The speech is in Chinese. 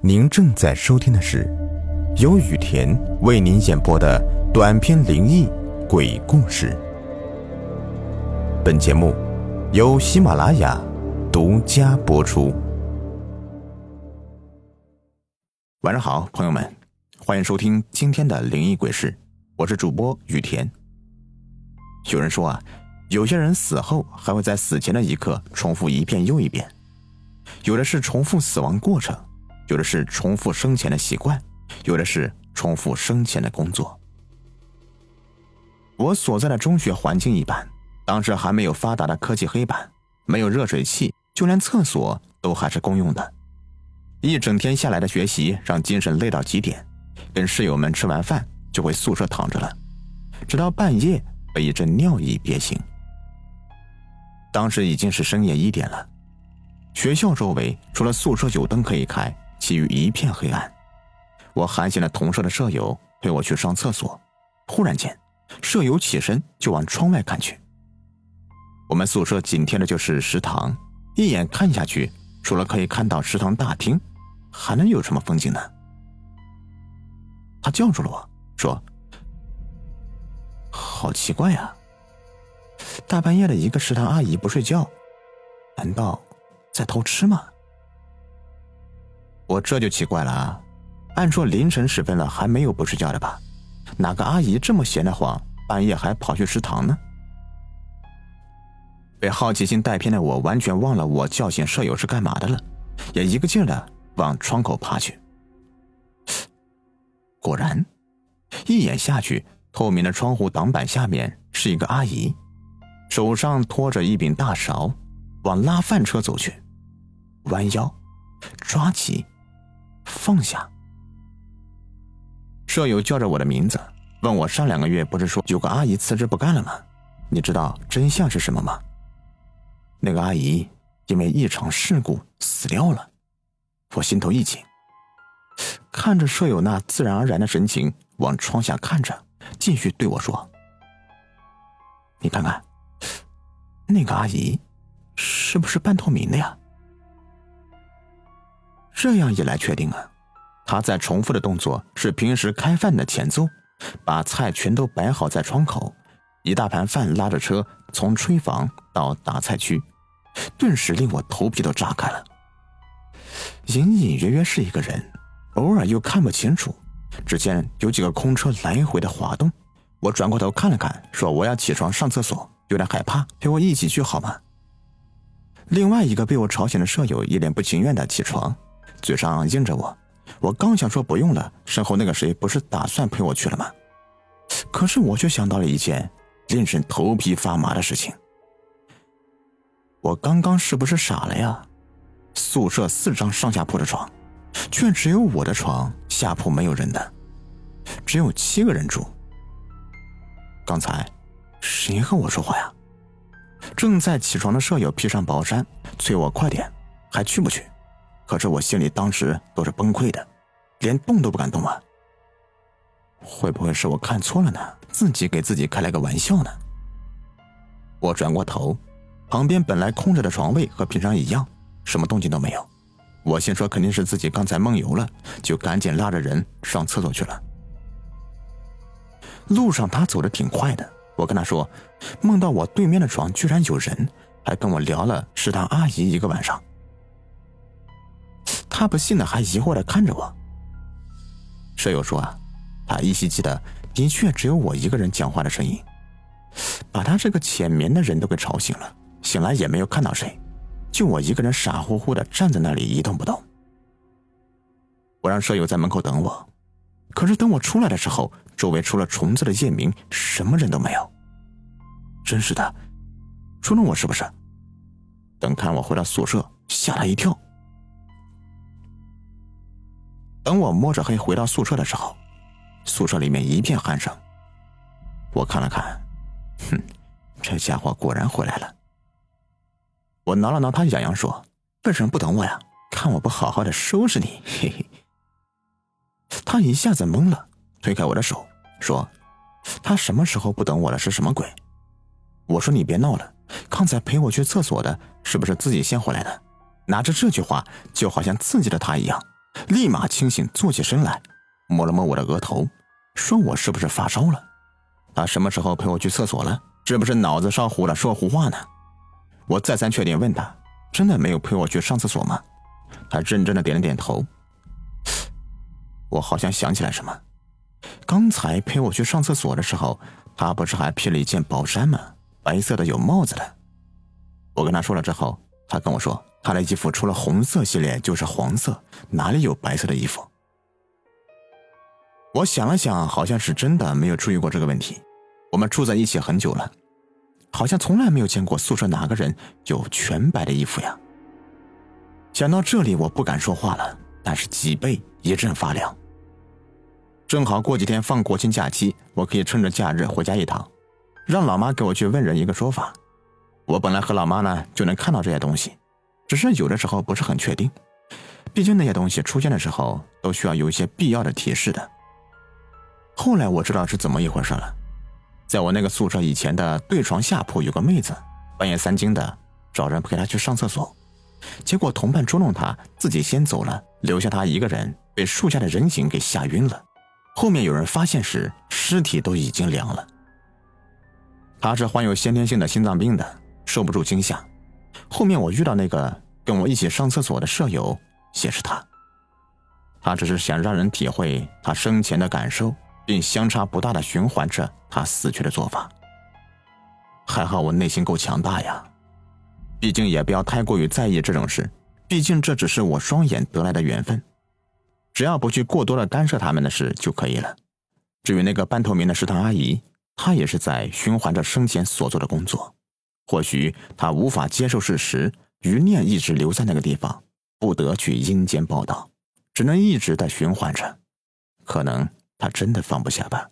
您正在收听的是由雨田为您演播的短篇灵异鬼故事。本节目由喜马拉雅独家播出。晚上好，朋友们，欢迎收听今天的灵异鬼事，我是主播雨田。有人说啊，有些人死后还会在死前的一刻重复一遍又一遍，有的是重复死亡过程。有的是重复生前的习惯，有的是重复生前的工作。我所在的中学环境一般，当时还没有发达的科技黑板，没有热水器，就连厕所都还是公用的。一整天下来的学习让精神累到极点，跟室友们吃完饭就回宿舍躺着了，直到半夜被一阵尿意憋醒。当时已经是深夜一点了，学校周围除了宿舍有灯可以开。其余一片黑暗，我喊醒了同舍的舍友陪我去上厕所。忽然间，舍友起身就往窗外看去。我们宿舍紧贴的就是食堂，一眼看下去，除了可以看到食堂大厅，还能有什么风景呢？他叫住了我说：“好奇怪呀，大半夜的一个食堂阿姨不睡觉，难道在偷吃吗？”我这就奇怪了啊！按说凌晨时分了还没有不睡觉的吧？哪个阿姨这么闲得慌，半夜还跑去食堂呢？被好奇心带偏的我，完全忘了我叫醒舍友是干嘛的了，也一个劲儿的往窗口爬去。果然，一眼下去，透明的窗户挡板下面是一个阿姨，手上托着一柄大勺，往拉饭车走去，弯腰，抓起。放下。舍友叫着我的名字，问我上两个月不是说有个阿姨辞职不干了吗？你知道真相是什么吗？那个阿姨因为一场事故死掉了。我心头一紧，看着舍友那自然而然的神情，往窗下看着，继续对我说：“你看看，那个阿姨是不是半透明的呀？”这样一来，确定啊，他在重复的动作是平时开饭的前奏，把菜全都摆好在窗口，一大盘饭拉着车从炊房到打菜区，顿时令我头皮都炸开了。隐隐约约是一个人，偶尔又看不清楚。只见有几个空车来回的滑动，我转过头看了看，说我要起床上厕所，有点害怕，陪我一起去好吗？另外一个被我吵醒的舍友一脸不情愿的起床。嘴上应着我，我刚想说不用了，身后那个谁不是打算陪我去了吗？可是我却想到了一件令人头皮发麻的事情。我刚刚是不是傻了呀？宿舍四张上下铺的床，却只有我的床下铺没有人的，只有七个人住。刚才谁和我说话呀？正在起床的舍友披上薄衫，催我快点，还去不去？可是我心里当时都是崩溃的，连动都不敢动啊！会不会是我看错了呢？自己给自己开了个玩笑呢？我转过头，旁边本来空着的床位和平常一样，什么动静都没有。我心说肯定是自己刚才梦游了，就赶紧拉着人上厕所去了。路上他走的挺快的，我跟他说，梦到我对面的床居然有人，还跟我聊了食堂阿姨一个晚上。他不信的，还疑惑的看着我。舍友说啊，他依稀记得，的确只有我一个人讲话的声音，把他这个浅眠的人都给吵醒了。醒来也没有看到谁，就我一个人傻乎乎的站在那里一动不动。我让舍友在门口等我，可是等我出来的时候，周围除了虫子的夜鸣，什么人都没有。真是的，除了我是不是？等看我回到宿舍，吓他一跳。等我摸着黑回到宿舍的时候，宿舍里面一片鼾声。我看了看，哼，这家伙果然回来了。我挠了挠他痒痒，说：“为什么不等我呀？看我不好好的收拾你！”嘿嘿。他一下子懵了，推开我的手，说：“他什么时候不等我了？是什么鬼？”我说：“你别闹了，刚才陪我去厕所的，是不是自己先回来的？”拿着这句话，就好像刺激了他一样。立马清醒，坐起身来，摸了摸我的额头，说我是不是发烧了？他什么时候陪我去厕所了？是不是脑子烧糊了，说胡话呢？我再三确定，问他真的没有陪我去上厕所吗？他认真的点了点头。我好像想起来什么，刚才陪我去上厕所的时候，他不是还披了一件薄衫吗？白色的，有帽子的。我跟他说了之后，他跟我说，他的衣服除了红色系列就是黄色，哪里有白色的衣服？我想了想，好像是真的没有注意过这个问题。我们住在一起很久了，好像从来没有见过宿舍哪个人有全白的衣服呀。想到这里，我不敢说话了，但是脊背一阵发凉。正好过几天放国庆假期，我可以趁着假日回家一趟，让老妈给我去问人一个说法。我本来和老妈呢就能看到这些东西，只是有的时候不是很确定，毕竟那些东西出现的时候都需要有一些必要的提示的。后来我知道是怎么一回事了，在我那个宿舍以前的对床下铺有个妹子，半夜三更的找人陪她去上厕所，结果同伴捉弄她，自己先走了，留下她一个人被树下的人影给吓晕了。后面有人发现时，尸体都已经凉了。她是患有先天性的心脏病的。受不住惊吓，后面我遇到那个跟我一起上厕所的舍友，也是他。他只是想让人体会他生前的感受，并相差不大的循环着他死去的做法。还好我内心够强大呀，毕竟也不要太过于在意这种事，毕竟这只是我双眼得来的缘分，只要不去过多的干涉他们的事就可以了。至于那个半透明的食堂阿姨，她也是在循环着生前所做的工作。或许他无法接受事实，余念一直留在那个地方，不得去阴间报道，只能一直在循环着。可能他真的放不下吧。